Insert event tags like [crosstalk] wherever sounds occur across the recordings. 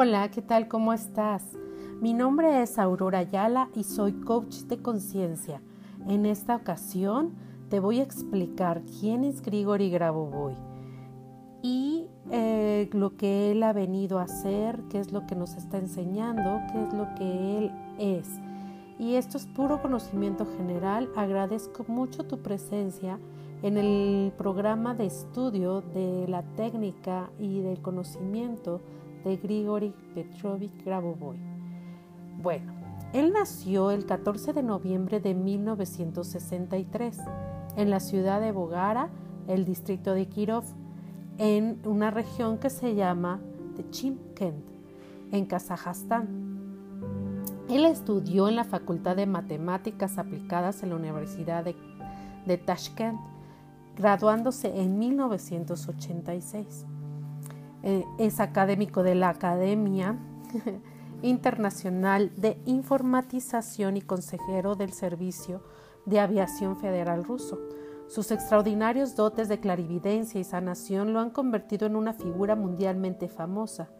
Hola, ¿qué tal? ¿Cómo estás? Mi nombre es Aurora Ayala y soy coach de conciencia. En esta ocasión te voy a explicar quién es Grigori Grabovoi y eh, lo que él ha venido a hacer, qué es lo que nos está enseñando, qué es lo que él es. Y esto es puro conocimiento general. Agradezco mucho tu presencia en el programa de estudio de la técnica y del conocimiento de Grigori Petrovich Grabovoi. Bueno, él nació el 14 de noviembre de 1963 en la ciudad de Bogara, el distrito de Kirov, en una región que se llama Chimkent, en Kazajstán. Él estudió en la Facultad de Matemáticas Aplicadas en la Universidad de, de Tashkent graduándose en 1986. Eh, es académico de la Academia [laughs] Internacional de Informatización y consejero del Servicio de Aviación Federal ruso. Sus extraordinarios dotes de clarividencia y sanación lo han convertido en una figura mundialmente famosa.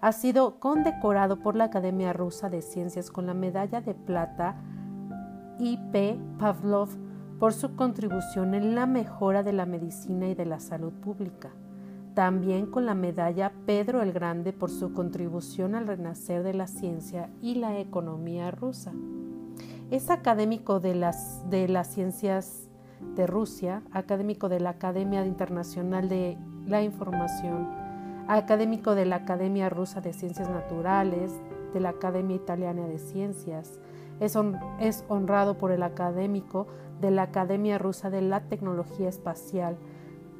Ha sido condecorado por la Academia Rusa de Ciencias con la medalla de plata I.P. Pavlov por su contribución en la mejora de la medicina y de la salud pública. También con la medalla Pedro el Grande por su contribución al renacer de la ciencia y la economía rusa. Es académico de las, de las ciencias de Rusia, académico de la Academia Internacional de la Información, académico de la Academia Rusa de Ciencias Naturales, de la Academia Italiana de Ciencias. Es, es honrado por el académico de la Academia Rusa de la Tecnología Espacial.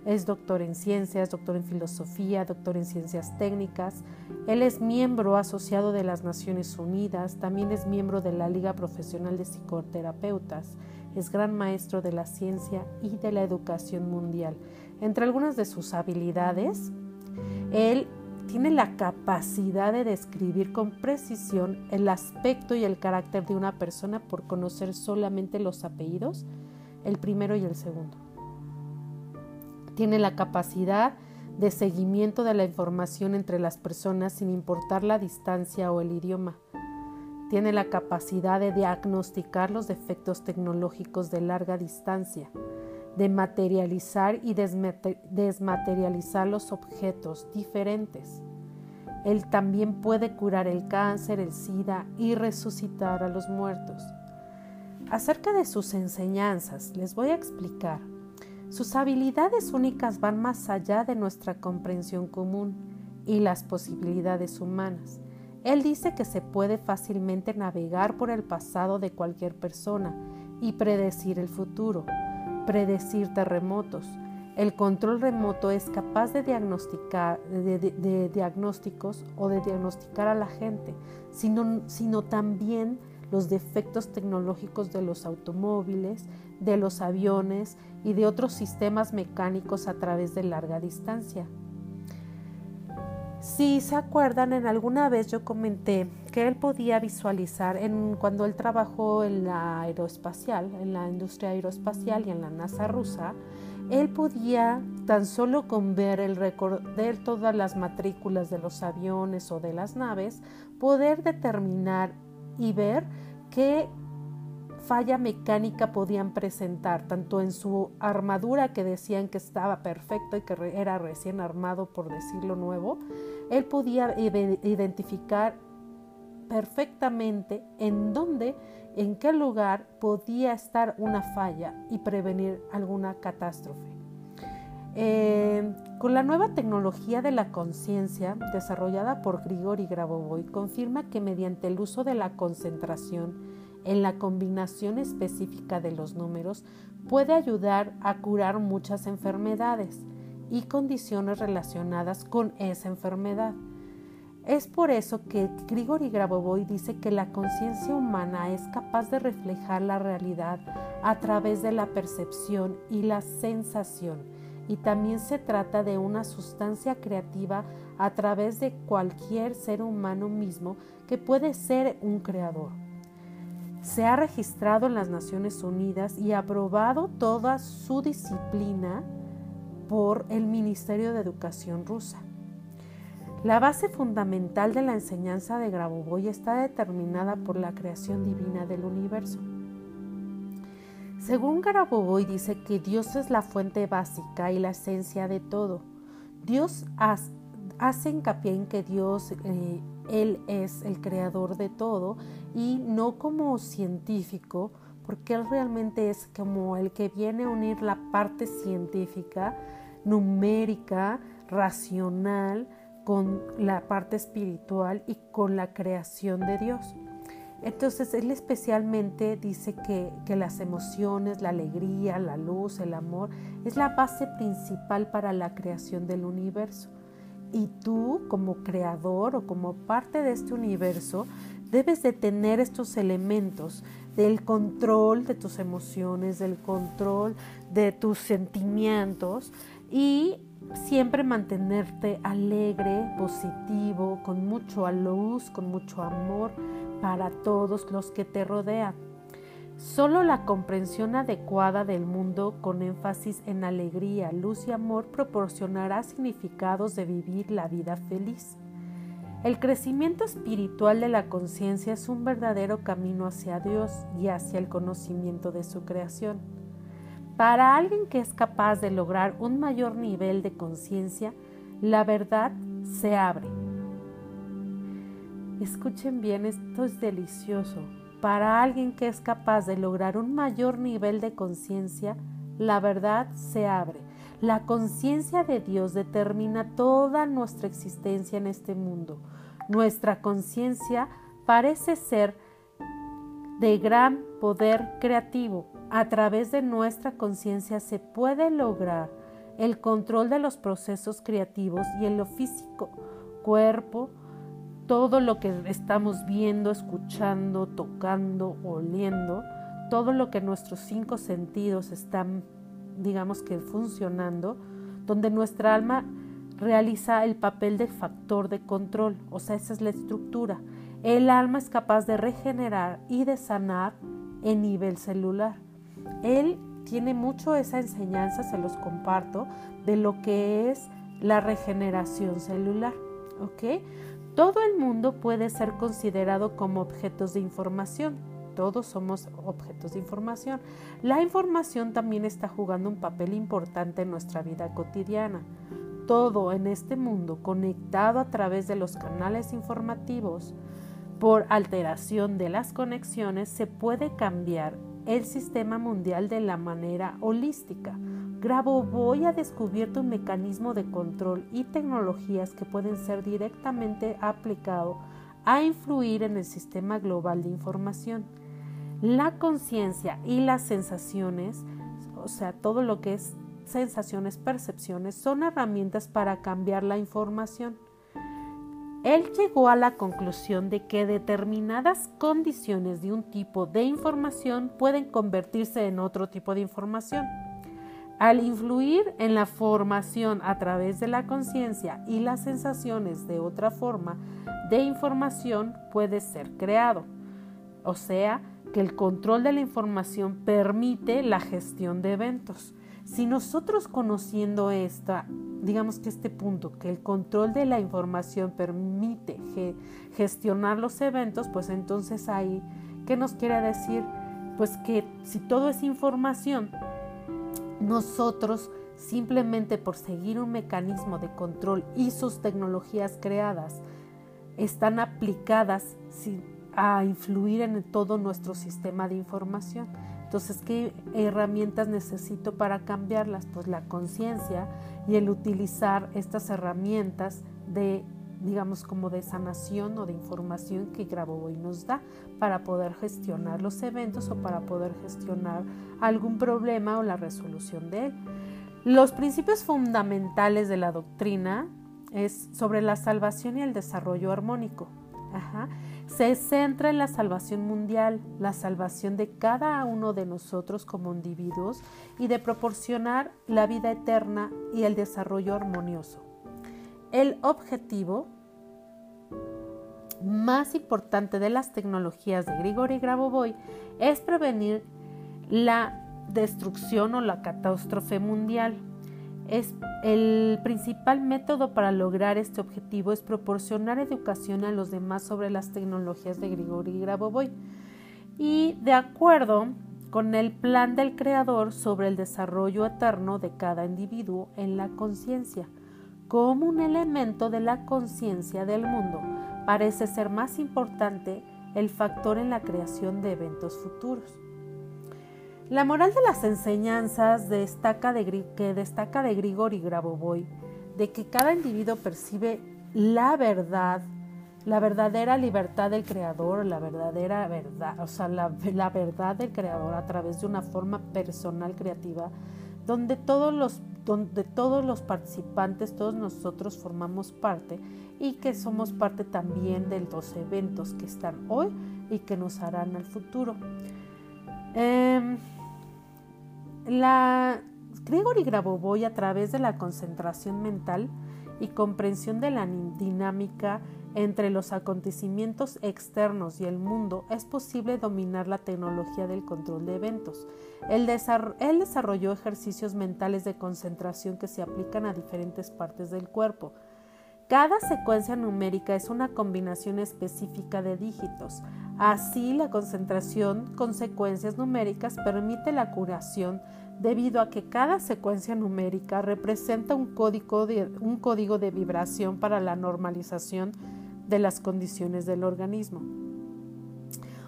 Es doctor en ciencias, doctor en filosofía, doctor en ciencias técnicas. Él es miembro asociado de las Naciones Unidas, también es miembro de la Liga Profesional de Psicoterapeutas. Es gran maestro de la ciencia y de la educación mundial. Entre algunas de sus habilidades, él tiene la capacidad de describir con precisión el aspecto y el carácter de una persona por conocer solamente los apellidos, el primero y el segundo. Tiene la capacidad de seguimiento de la información entre las personas sin importar la distancia o el idioma. Tiene la capacidad de diagnosticar los defectos tecnológicos de larga distancia de materializar y desmaterializar los objetos diferentes. Él también puede curar el cáncer, el SIDA y resucitar a los muertos. Acerca de sus enseñanzas, les voy a explicar. Sus habilidades únicas van más allá de nuestra comprensión común y las posibilidades humanas. Él dice que se puede fácilmente navegar por el pasado de cualquier persona y predecir el futuro predecir terremotos. El control remoto es capaz de diagnosticar de, diagnósticos o de diagnosticar a la gente, sino, sino también los defectos tecnológicos de los automóviles, de los aviones y de otros sistemas mecánicos a través de larga distancia. Si se acuerdan, en alguna vez yo comenté que él podía visualizar en, cuando él trabajó en la aeroespacial, en la industria aeroespacial y en la NASA rusa, él podía tan solo con ver el recordar todas las matrículas de los aviones o de las naves, poder determinar y ver qué falla mecánica podían presentar, tanto en su armadura que decían que estaba perfecto y que era recién armado, por decirlo nuevo, él podía identificar perfectamente en dónde, en qué lugar podía estar una falla y prevenir alguna catástrofe. Eh, con la nueva tecnología de la conciencia desarrollada por Grigori Grabovoi, confirma que mediante el uso de la concentración en la combinación específica de los números puede ayudar a curar muchas enfermedades y condiciones relacionadas con esa enfermedad. Es por eso que Grigori Grabovoi dice que la conciencia humana es capaz de reflejar la realidad a través de la percepción y la sensación, y también se trata de una sustancia creativa a través de cualquier ser humano mismo que puede ser un creador se ha registrado en las Naciones Unidas y aprobado toda su disciplina por el Ministerio de Educación rusa. La base fundamental de la enseñanza de Grabovoi está determinada por la creación divina del universo. Según Grabovoi dice que Dios es la fuente básica y la esencia de todo. Dios hace hincapié en que Dios, eh, Él es el creador de todo y no como científico, porque Él realmente es como el que viene a unir la parte científica, numérica, racional, con la parte espiritual y con la creación de Dios. Entonces él especialmente dice que, que, las emociones, la alegría, la luz, el amor es la base principal para la creación del universo. Y tú como creador o como parte de este universo debes de tener estos elementos del control de tus emociones, del control de tus sentimientos y siempre mantenerte alegre, positivo, con mucho luz, con mucho amor para todos los que te rodean. Solo la comprensión adecuada del mundo con énfasis en alegría, luz y amor proporcionará significados de vivir la vida feliz. El crecimiento espiritual de la conciencia es un verdadero camino hacia Dios y hacia el conocimiento de su creación. Para alguien que es capaz de lograr un mayor nivel de conciencia, la verdad se abre. Escuchen bien, esto es delicioso. Para alguien que es capaz de lograr un mayor nivel de conciencia, la verdad se abre. La conciencia de Dios determina toda nuestra existencia en este mundo. Nuestra conciencia parece ser de gran poder creativo, a través de nuestra conciencia se puede lograr el control de los procesos creativos y en lo físico, cuerpo, todo lo que estamos viendo, escuchando, tocando, oliendo, todo lo que nuestros cinco sentidos están, digamos que funcionando, donde nuestra alma realiza el papel de factor de control, o sea, esa es la estructura. El alma es capaz de regenerar y de sanar en nivel celular. Él tiene mucho esa enseñanza, se los comparto, de lo que es la regeneración celular. ¿Ok? Todo el mundo puede ser considerado como objetos de información. Todos somos objetos de información. La información también está jugando un papel importante en nuestra vida cotidiana. Todo en este mundo conectado a través de los canales informativos por alteración de las conexiones se puede cambiar el sistema mundial de la manera holística. Grabovoi ha descubierto un mecanismo de control y tecnologías que pueden ser directamente aplicados a influir en el sistema global de información. La conciencia y las sensaciones, o sea, todo lo que es sensaciones, percepciones, son herramientas para cambiar la información. Él llegó a la conclusión de que determinadas condiciones de un tipo de información pueden convertirse en otro tipo de información. Al influir en la formación a través de la conciencia y las sensaciones de otra forma de información puede ser creado. O sea, que el control de la información permite la gestión de eventos. Si nosotros conociendo esta, digamos que este punto, que el control de la información permite gestionar los eventos, pues entonces ahí, ¿qué nos quiere decir? Pues que si todo es información, nosotros simplemente por seguir un mecanismo de control y sus tecnologías creadas están aplicadas a influir en todo nuestro sistema de información. Entonces, ¿qué herramientas necesito para cambiarlas? Pues la conciencia y el utilizar estas herramientas de, digamos, como de sanación o de información que Grabovoi nos da para poder gestionar los eventos o para poder gestionar algún problema o la resolución de él. Los principios fundamentales de la doctrina es sobre la salvación y el desarrollo armónico. Se centra en la salvación mundial, la salvación de cada uno de nosotros como individuos y de proporcionar la vida eterna y el desarrollo armonioso. El objetivo más importante de las tecnologías de Grigori Grabovoi es prevenir la destrucción o la catástrofe mundial. Es el principal método para lograr este objetivo es proporcionar educación a los demás sobre las tecnologías de Grigori Grabovoi y de acuerdo con el plan del creador sobre el desarrollo eterno de cada individuo en la conciencia como un elemento de la conciencia del mundo parece ser más importante el factor en la creación de eventos futuros. La moral de las enseñanzas destaca de, que destaca de Grigori Grabovoi de que cada individuo percibe la verdad, la verdadera libertad del creador, la verdadera verdad, o sea, la verdad del creador a través de una forma personal creativa, donde todos los donde todos los participantes, todos nosotros formamos parte y que somos parte también de los eventos que están hoy y que nos harán al futuro. Eh, la Gregory Grabovoi a través de la concentración mental y comprensión de la dinámica entre los acontecimientos externos y el mundo es posible dominar la tecnología del control de eventos. Él, desarrolló ejercicios mentales de concentración que se aplican a diferentes partes del cuerpo. Cada secuencia numérica es una combinación específica de dígitos. Así, la concentración con secuencias numéricas permite la curación debido a que cada secuencia numérica representa un código de, un código de vibración para la normalización de las condiciones del organismo.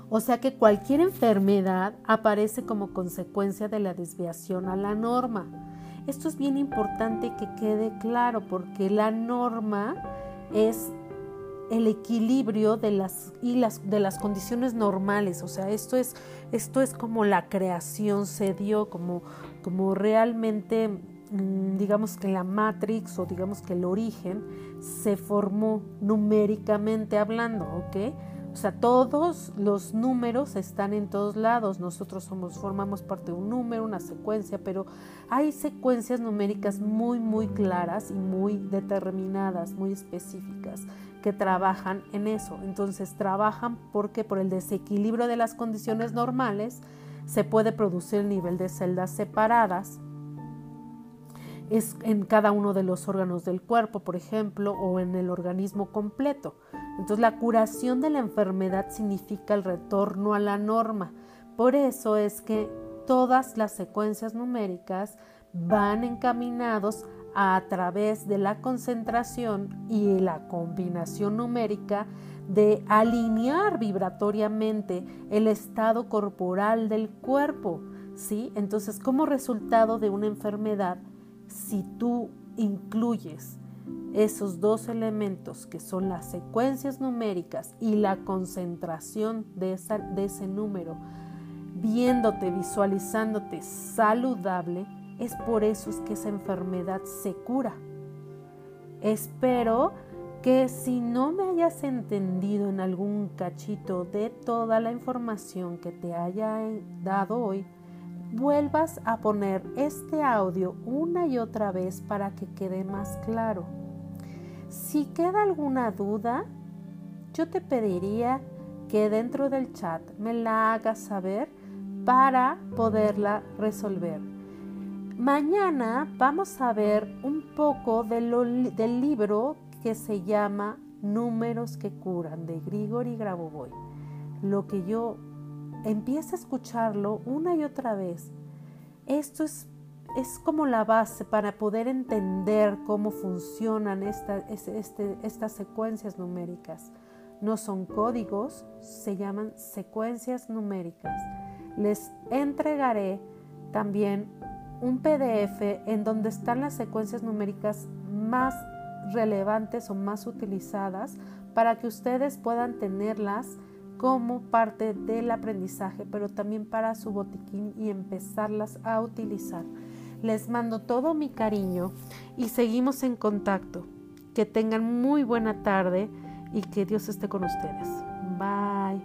O sea que cualquier enfermedad aparece como consecuencia de la desviación a la norma. Esto es bien importante que quede claro porque la norma es el equilibrio de las, y las, de las condiciones normales. O sea, esto es, esto es como la creación se dio, como, como realmente, mm, digamos que la Matrix o digamos que el origen se formó numéricamente hablando, ¿ok? O sea, todos los números están en todos lados. Nosotros somos, formamos parte de un número, una secuencia, pero hay secuencias numéricas muy, muy claras y muy determinadas, muy específicas que trabajan en eso. Entonces trabajan porque por el desequilibrio de las condiciones normales se puede producir el nivel de celdas separadas es en cada uno de los órganos del cuerpo, por ejemplo, o en el organismo completo. Entonces la curación de la enfermedad significa el retorno a la norma. Por eso es que todas las secuencias numéricas van encaminados a través de la concentración y la combinación numérica de alinear vibratoriamente el estado corporal del cuerpo, ¿sí? Entonces, como resultado de una enfermedad, si tú incluyes esos dos elementos que son las secuencias numéricas y la concentración de, de ese número, viéndote, visualizándote saludable, es por eso es que esa enfermedad se cura. Espero que si no me hayas entendido en algún cachito de toda la información que te haya dado hoy, vuelvas a poner este audio una y otra vez para que quede más claro. Si queda alguna duda, yo te pediría que dentro del chat me la hagas saber para poderla resolver. Mañana vamos a ver un poco del libro que se llama Números que curan de Grigori Grabovoi. Lo que yo empiezo a escucharlo una y otra vez. Esto es, es como la base para poder entender cómo funcionan este, estas secuencias numéricas. No son códigos, se llaman secuencias numéricas. Les entregaré también un PDF en donde están las secuencias numéricas más relevantes o más utilizadas para que ustedes puedan tenerlas como parte del aprendizaje, pero también para su botiquín y empezarlas a utilizar. Les mando todo mi cariño y seguimos en contacto. Que tengan muy buena tarde y que Dios esté con ustedes. Bye.